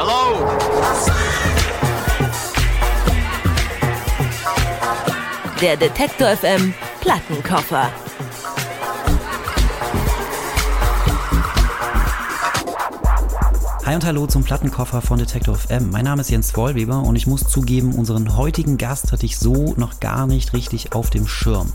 Hello? Der Detektor FM Plattenkoffer. Hi und hallo zum Plattenkoffer von Detector FM. Mein Name ist Jens Wollweber und ich muss zugeben, unseren heutigen Gast hatte ich so noch gar nicht richtig auf dem Schirm.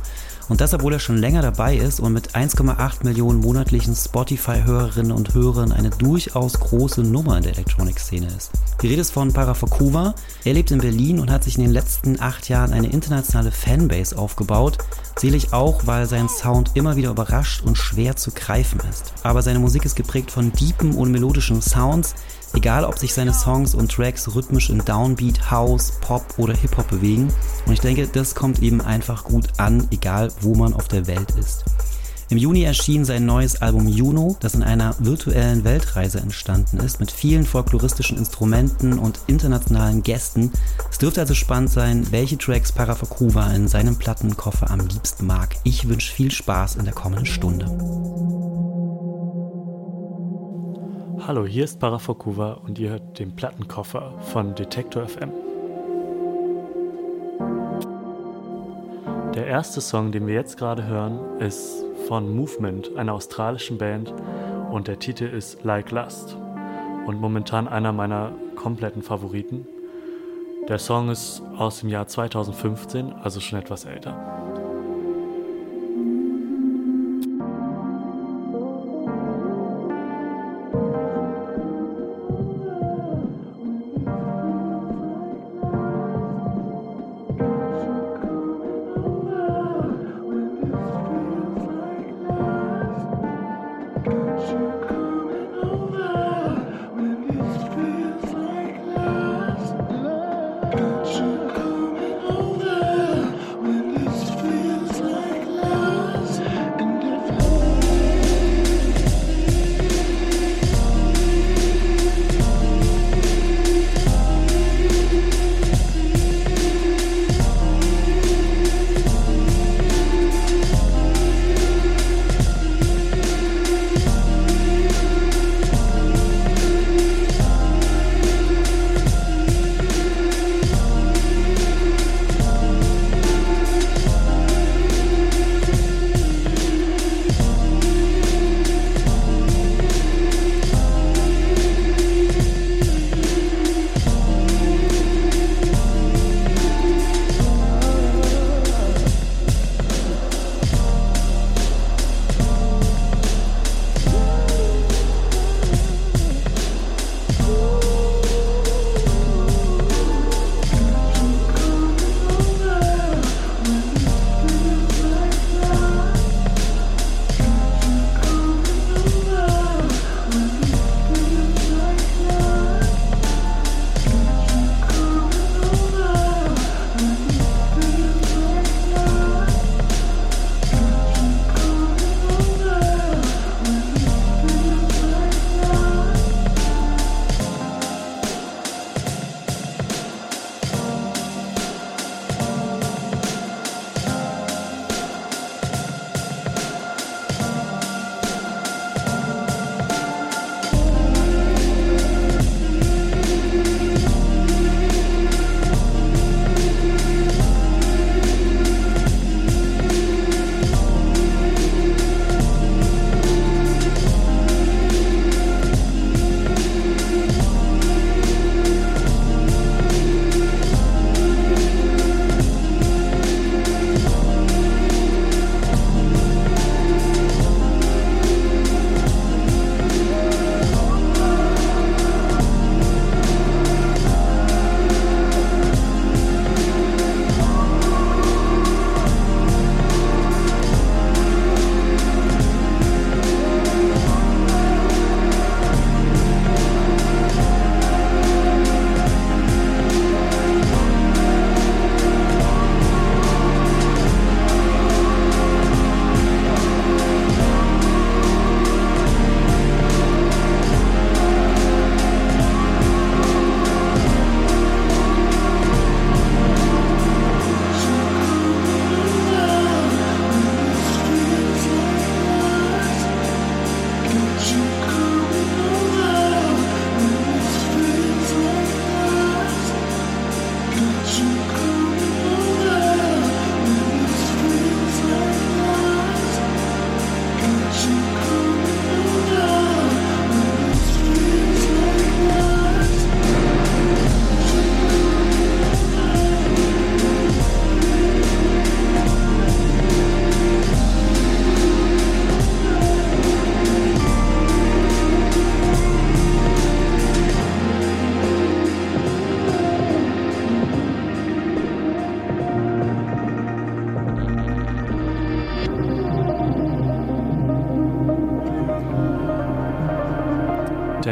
Und das, obwohl er schon länger dabei ist und mit 1,8 Millionen monatlichen Spotify-Hörerinnen und Hörern eine durchaus große Nummer in der Elektronikszene ist. Die Rede ist von Parafakuva. Er lebt in Berlin und hat sich in den letzten acht Jahren eine internationale Fanbase aufgebaut. Selig auch, weil sein Sound immer wieder überrascht und schwer zu greifen ist. Aber seine Musik ist geprägt von deepen und melodischen Sounds, Egal, ob sich seine Songs und Tracks rhythmisch in Downbeat, House, Pop oder Hip-Hop bewegen. Und ich denke, das kommt eben einfach gut an, egal wo man auf der Welt ist. Im Juni erschien sein neues Album Juno, das in einer virtuellen Weltreise entstanden ist, mit vielen folkloristischen Instrumenten und internationalen Gästen. Es dürfte also spannend sein, welche Tracks Parafakuva in seinem Plattenkoffer am liebsten mag. Ich wünsche viel Spaß in der kommenden Stunde. Hallo, hier ist Parafokuva und ihr hört den Plattenkoffer von Detektor FM. Der erste Song, den wir jetzt gerade hören, ist von Movement, einer australischen Band, und der Titel ist Like Lust und momentan einer meiner kompletten Favoriten. Der Song ist aus dem Jahr 2015, also schon etwas älter.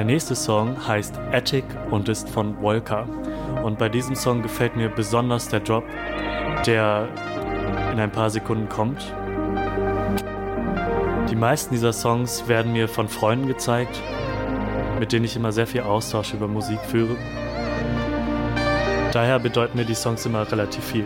Der nächste Song heißt Attic und ist von Volker. Und bei diesem Song gefällt mir besonders der Drop, der in ein paar Sekunden kommt. Die meisten dieser Songs werden mir von Freunden gezeigt, mit denen ich immer sehr viel Austausch über Musik führe. Daher bedeuten mir die Songs immer relativ viel.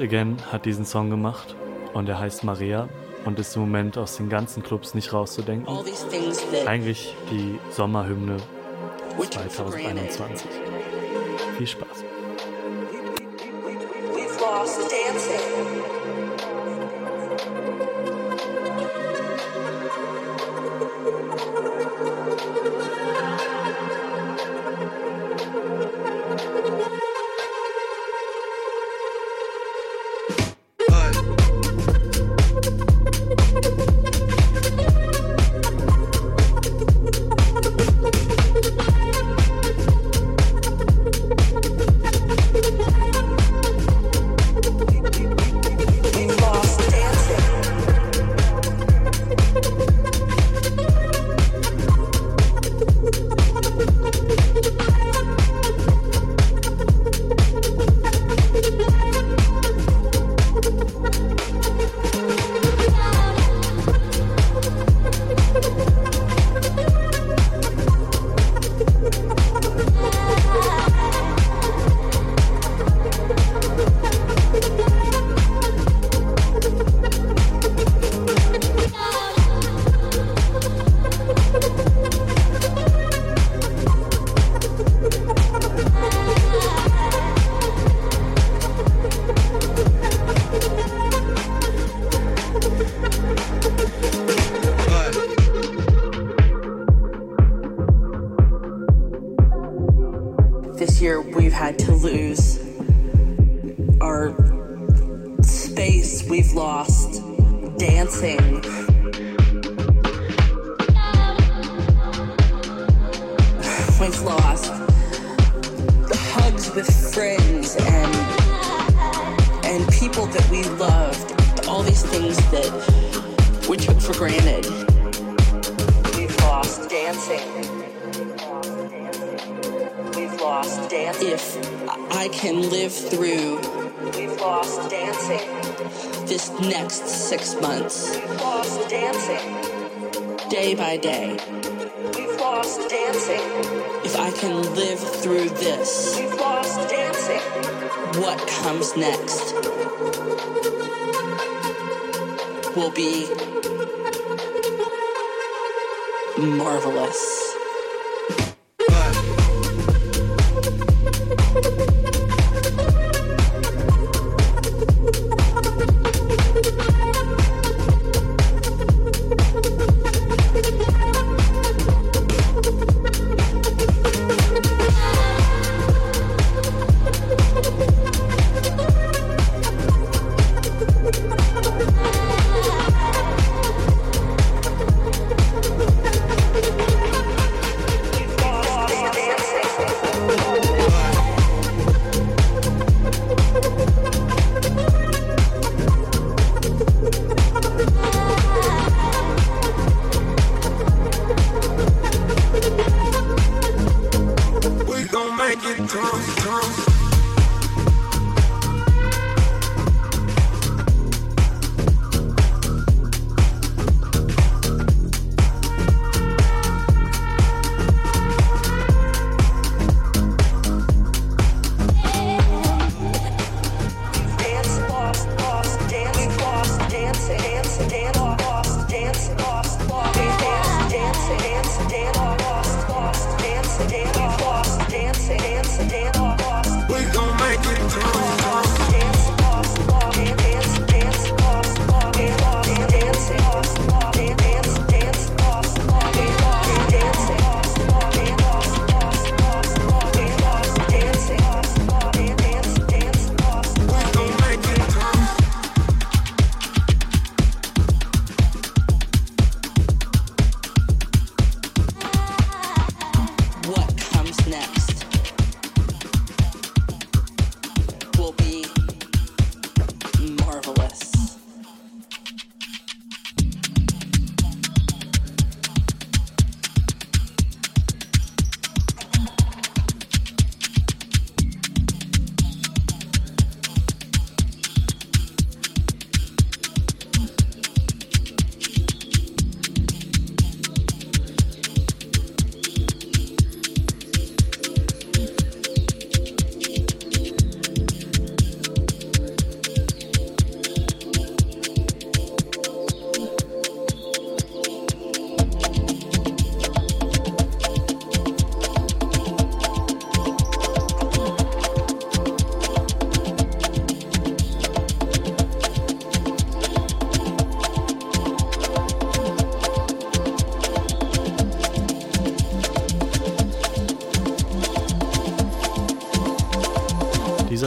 Again hat diesen Song gemacht und er heißt Maria und ist im Moment aus den ganzen Clubs nicht rauszudenken. Eigentlich die Sommerhymne 2021. Viel Spaß. next will be marvelous. through.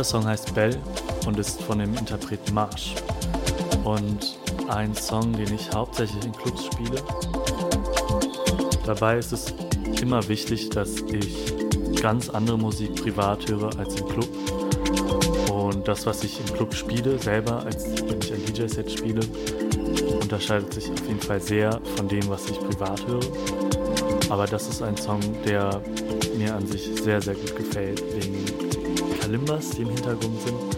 Dieser Song heißt Bell und ist von dem Interpreten Marsh. Und ein Song, den ich hauptsächlich in Clubs spiele. Dabei ist es immer wichtig, dass ich ganz andere Musik privat höre als im Club. Und das, was ich im Club spiele, selber, als wenn ich ein DJ-Set spiele, unterscheidet sich auf jeden Fall sehr von dem, was ich privat höre. Aber das ist ein Song, der mir an sich sehr, sehr gut gefällt, wegen Kalimbas, die im Hintergrund sind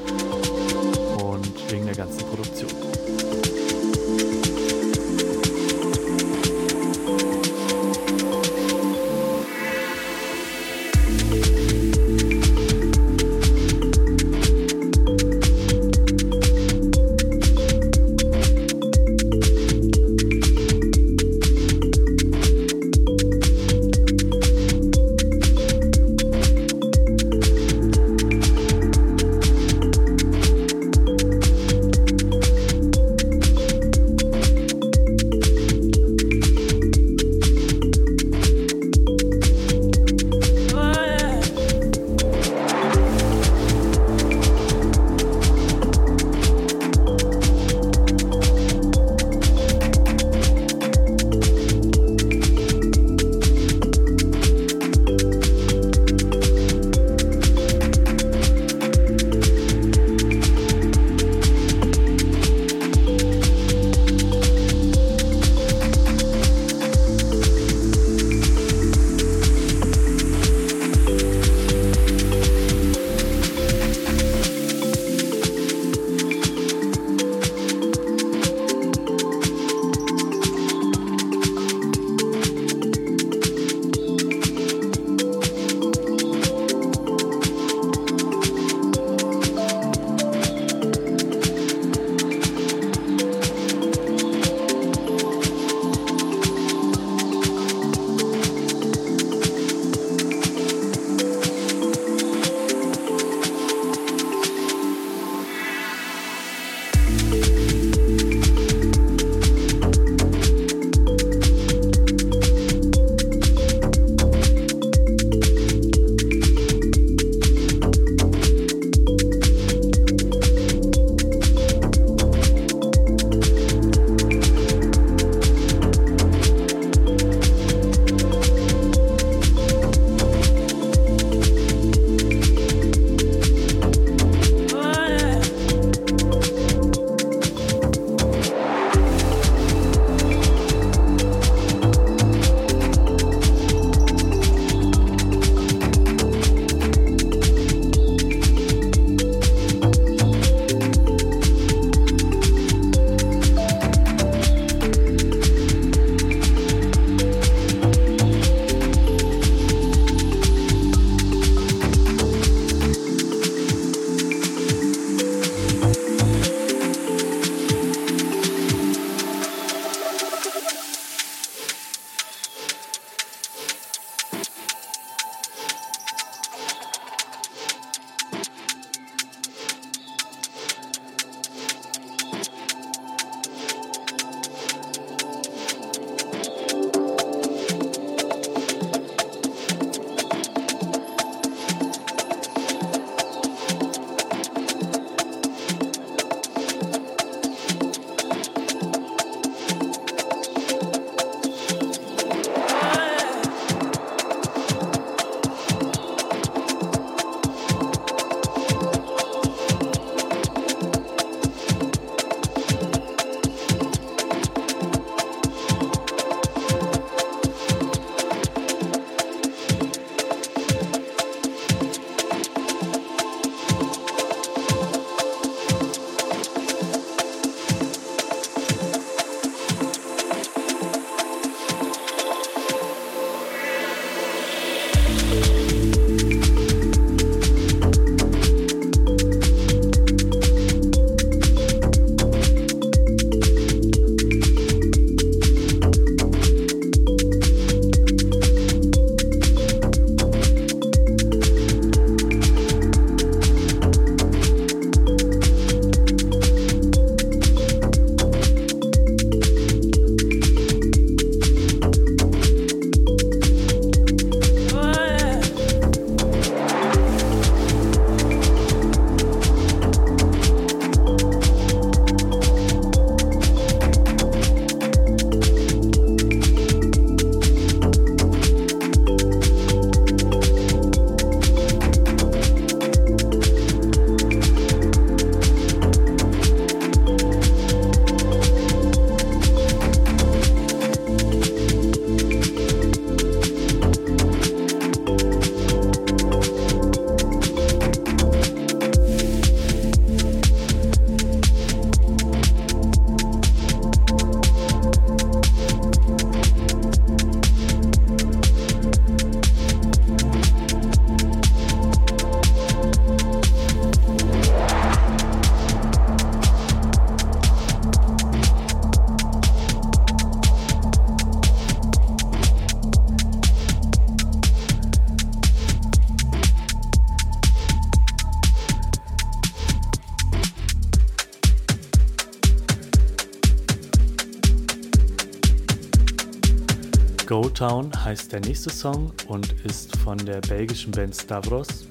Town heißt der nächste Song und ist von der belgischen Band Stavros,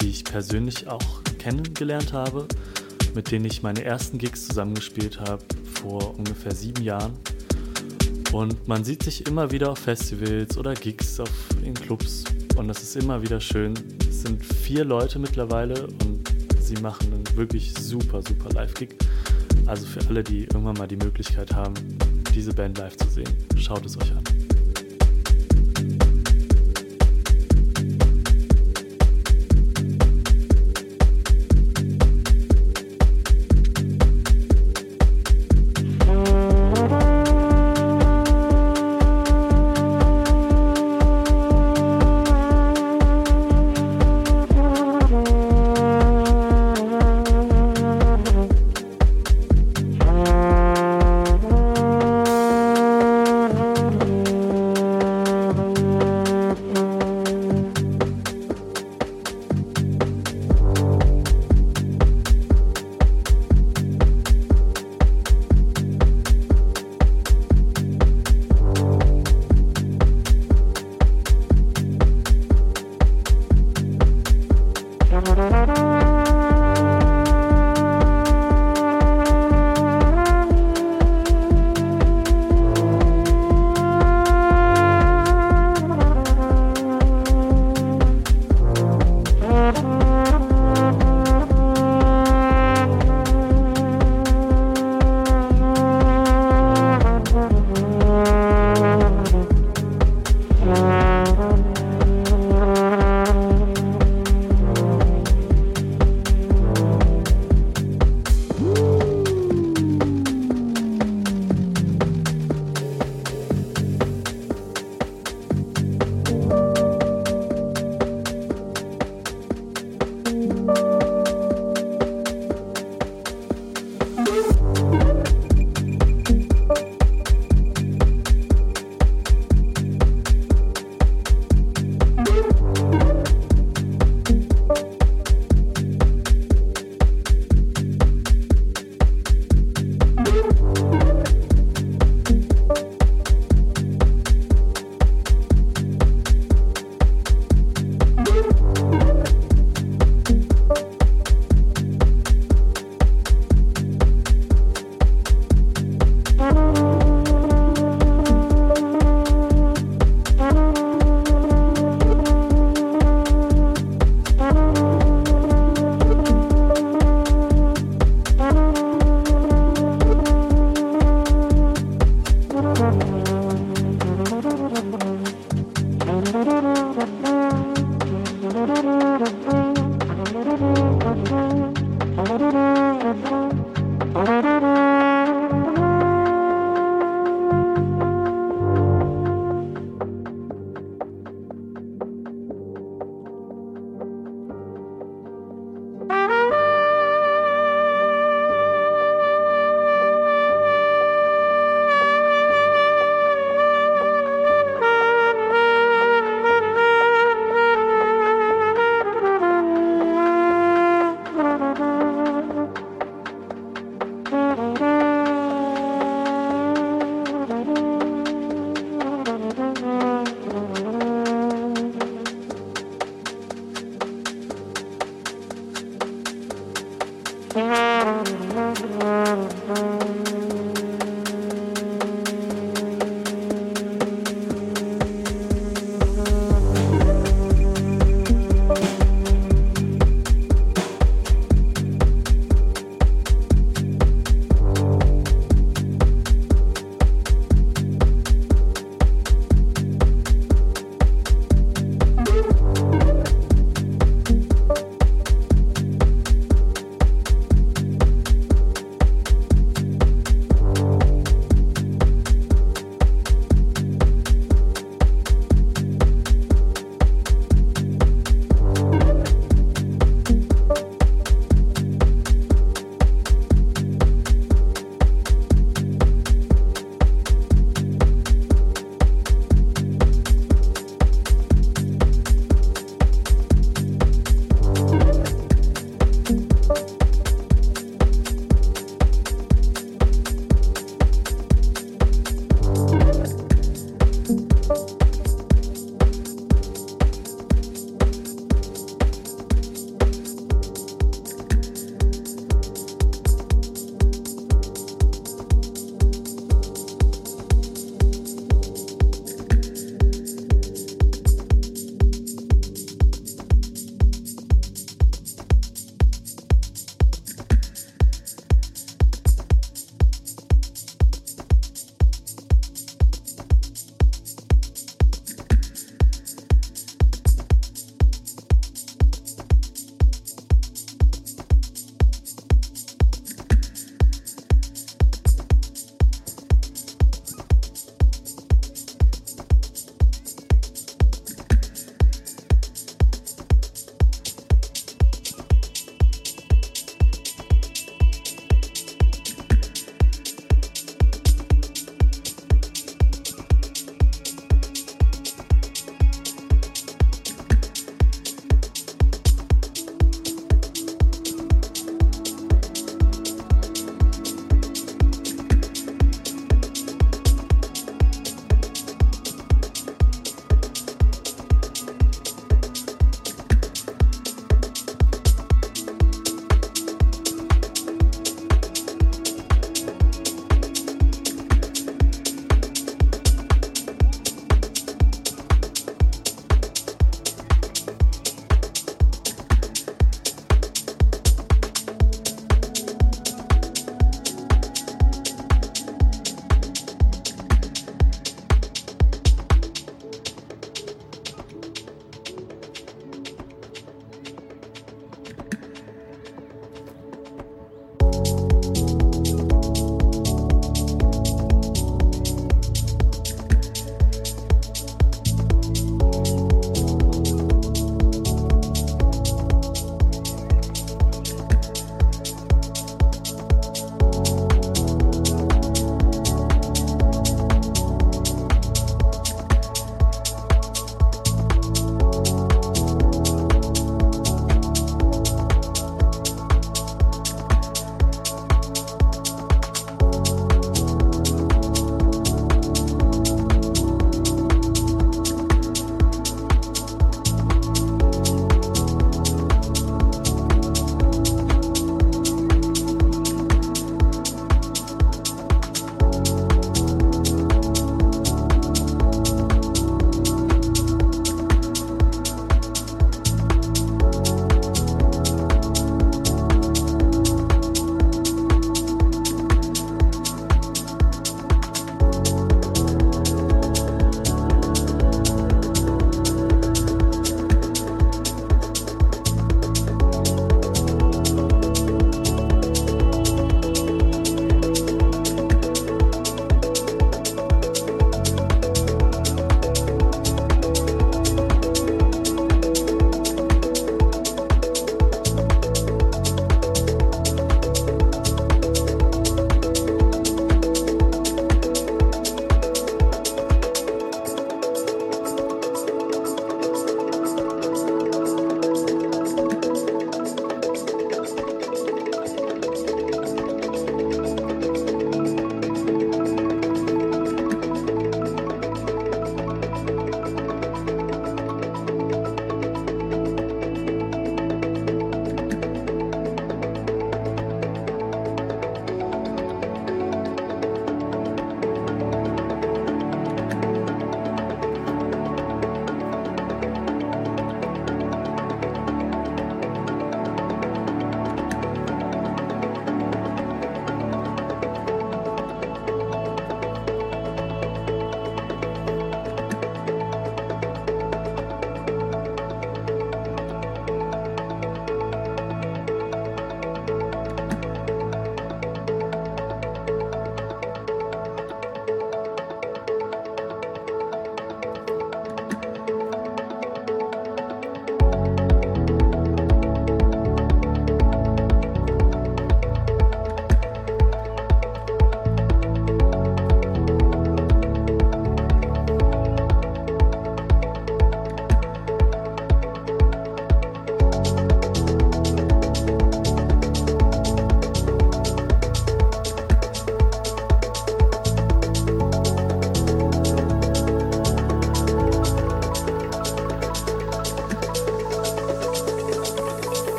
die ich persönlich auch kennengelernt habe, mit denen ich meine ersten Gigs zusammengespielt habe vor ungefähr sieben Jahren. Und man sieht sich immer wieder auf Festivals oder Gigs auf, in Clubs und das ist immer wieder schön. Es sind vier Leute mittlerweile und sie machen einen wirklich super, super Live-Gig. Also für alle, die irgendwann mal die Möglichkeit haben, diese Band live zu sehen, schaut es euch an.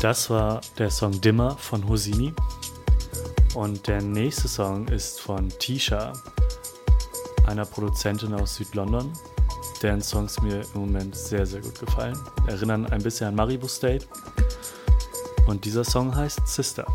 Das war der Song Dimmer von Hosini. Und der nächste Song ist von Tisha, einer Produzentin aus Südlondon, deren Songs mir im Moment sehr, sehr gut gefallen. Erinnern ein bisschen an Maribu State. Und dieser Song heißt Sister.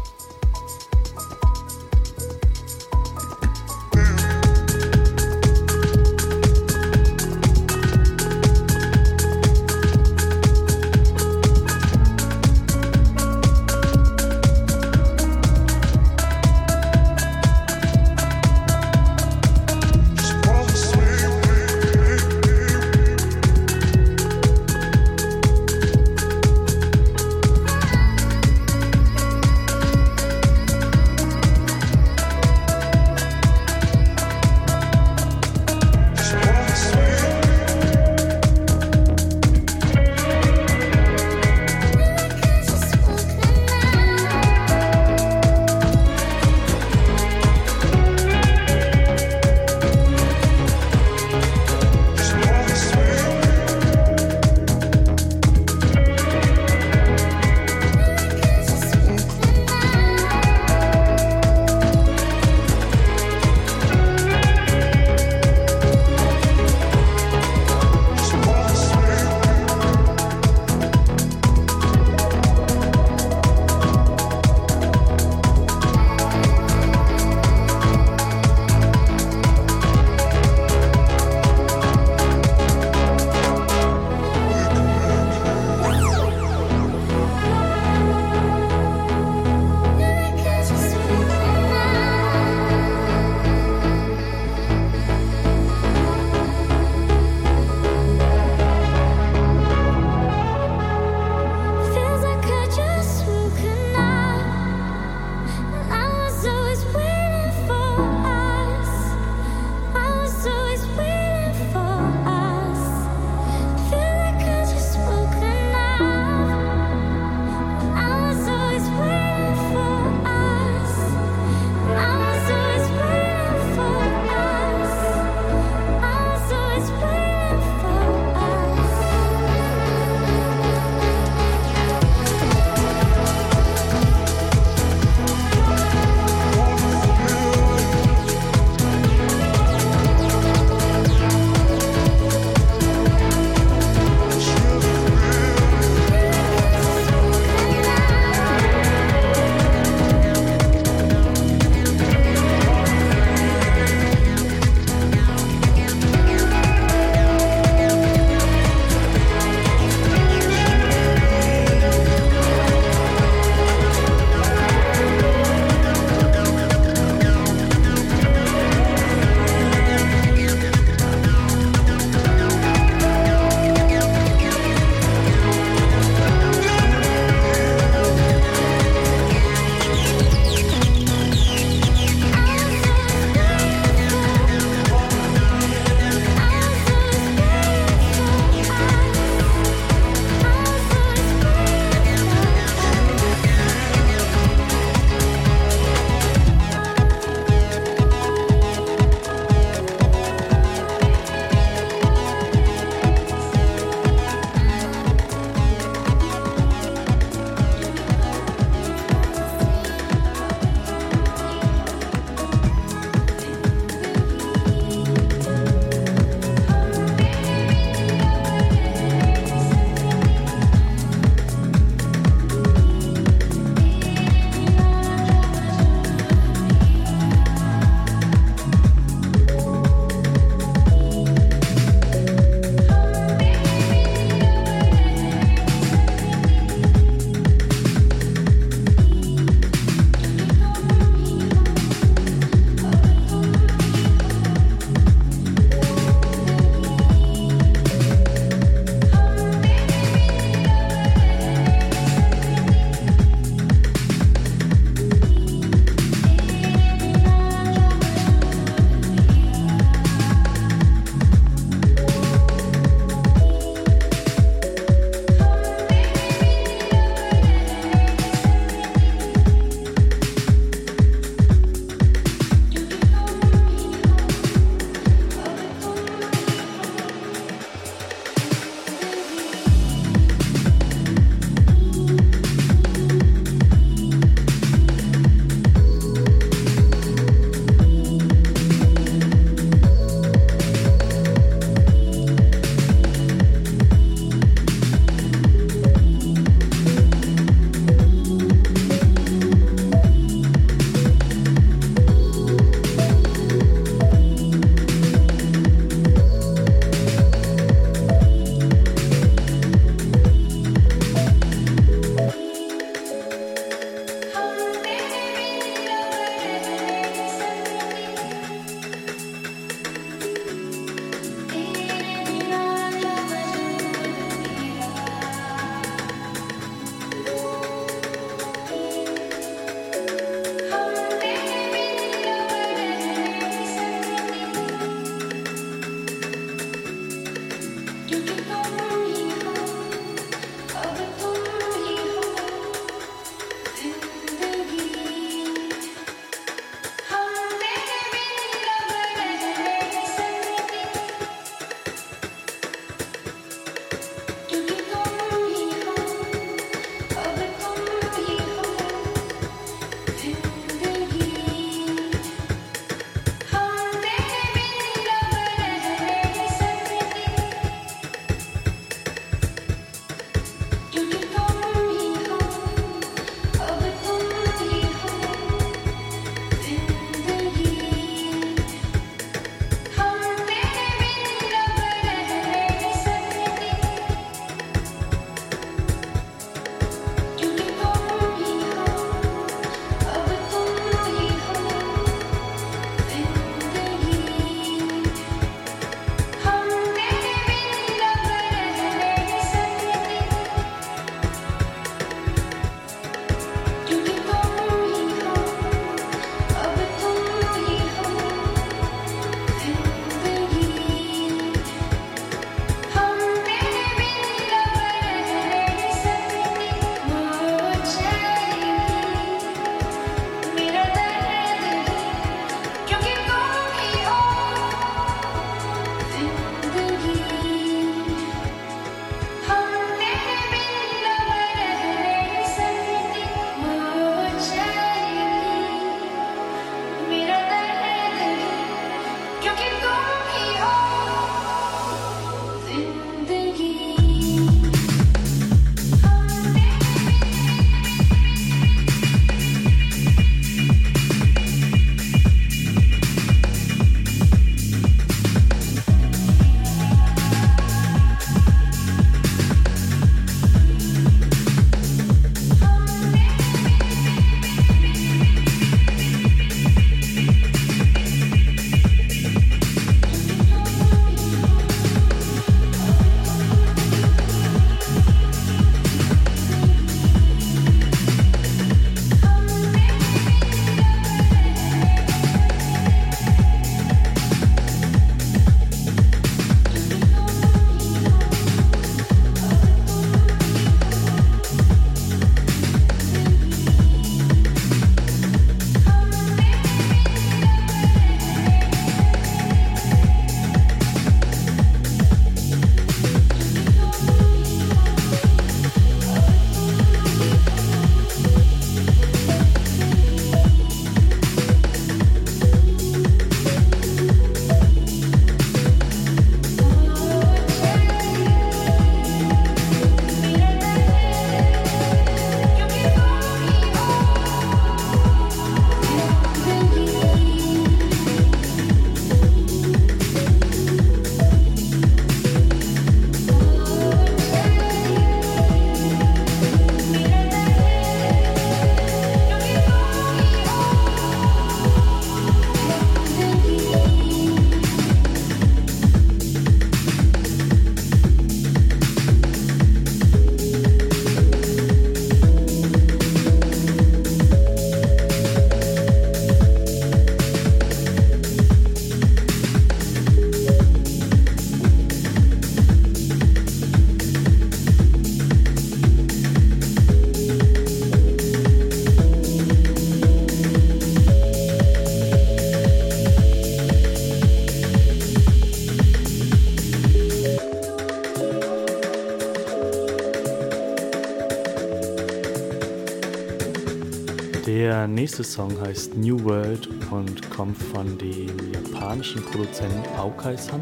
Nächste Song heißt New World und kommt von dem japanischen Produzenten Aokai-san.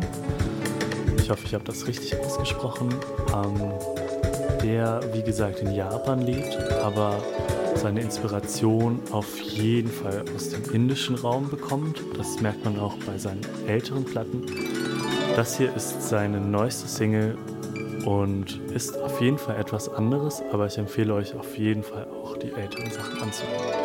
Ich hoffe, ich habe das richtig ausgesprochen. Ähm, der, wie gesagt, in Japan lebt, aber seine Inspiration auf jeden Fall aus dem indischen Raum bekommt. Das merkt man auch bei seinen älteren Platten. Das hier ist seine neueste Single und ist auf jeden Fall etwas anderes, aber ich empfehle euch auf jeden Fall auch die älteren Sachen anzuhören.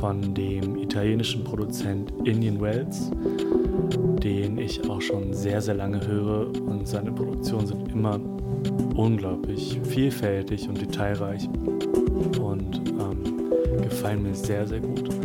Von dem italienischen Produzent Indian Wells, den ich auch schon sehr, sehr lange höre und seine Produktionen sind immer unglaublich vielfältig und detailreich und ähm, gefallen mir sehr, sehr gut.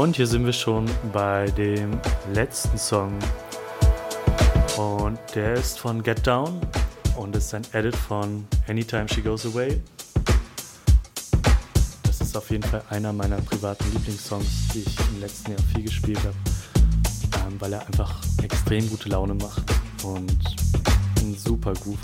Und hier sind wir schon bei dem letzten Song. Und der ist von Get Down und ist ein Edit von Anytime She Goes Away. Das ist auf jeden Fall einer meiner privaten Lieblingssongs, die ich im letzten Jahr viel gespielt habe, ähm, weil er einfach extrem gute Laune macht und einen super Groove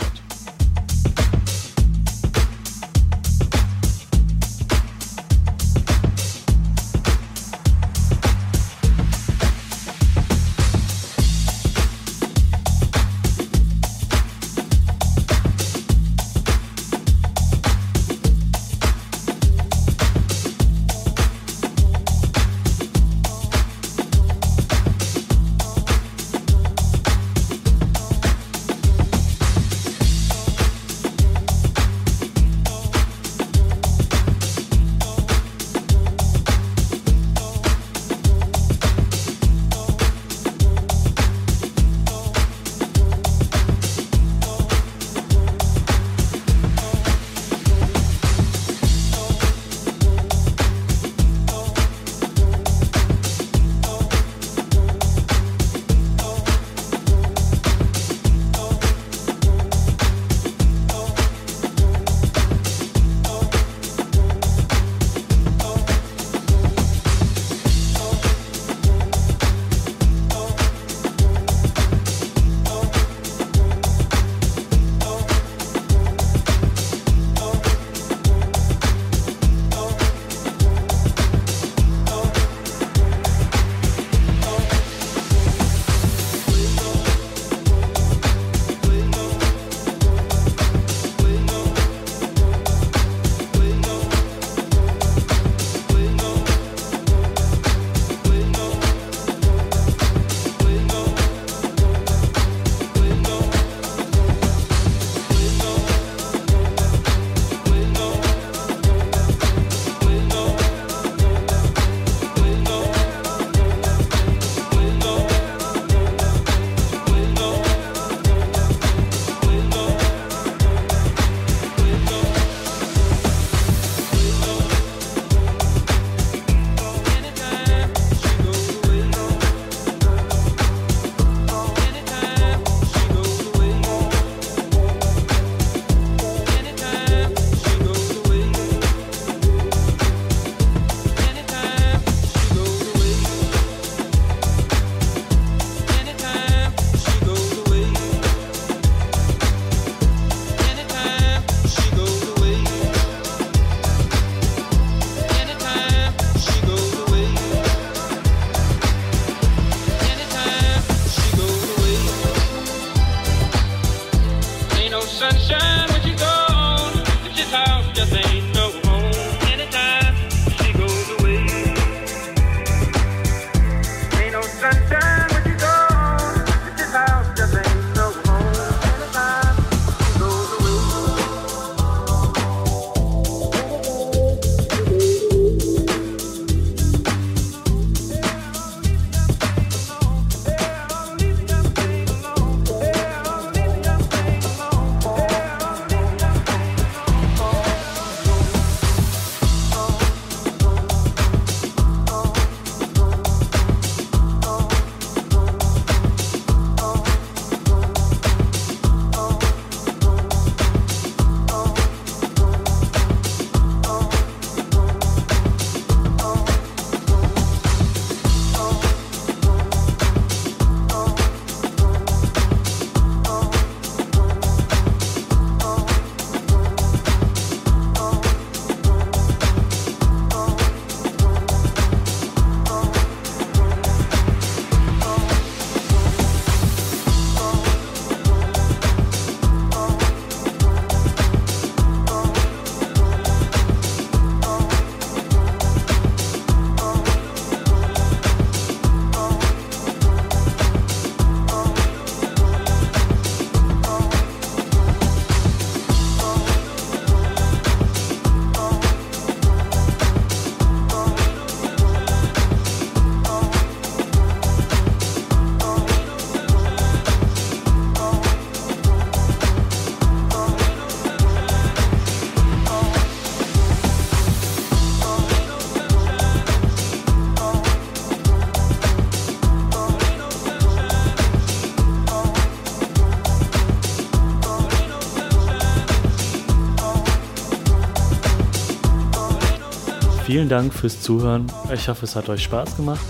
vielen Dank fürs Zuhören. Ich hoffe, es hat euch Spaß gemacht.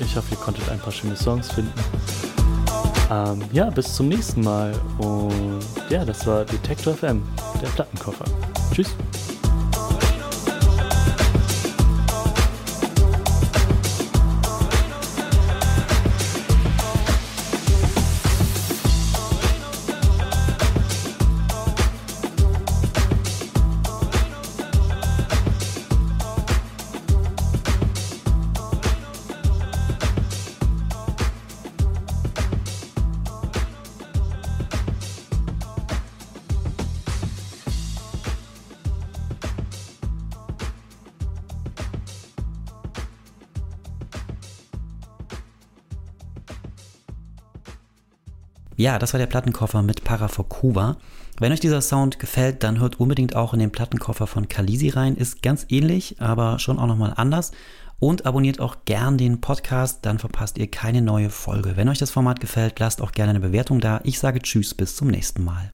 Ich hoffe, ihr konntet ein paar schöne Songs finden. Ähm, ja, bis zum nächsten Mal. Und ja, das war Detektor FM, der Plattenkoffer. Tschüss. Ja, das war der Plattenkoffer mit Para for Cuba. Wenn euch dieser Sound gefällt, dann hört unbedingt auch in den Plattenkoffer von Kalisi rein. Ist ganz ähnlich, aber schon auch nochmal anders. Und abonniert auch gern den Podcast, dann verpasst ihr keine neue Folge. Wenn euch das Format gefällt, lasst auch gerne eine Bewertung da. Ich sage Tschüss, bis zum nächsten Mal.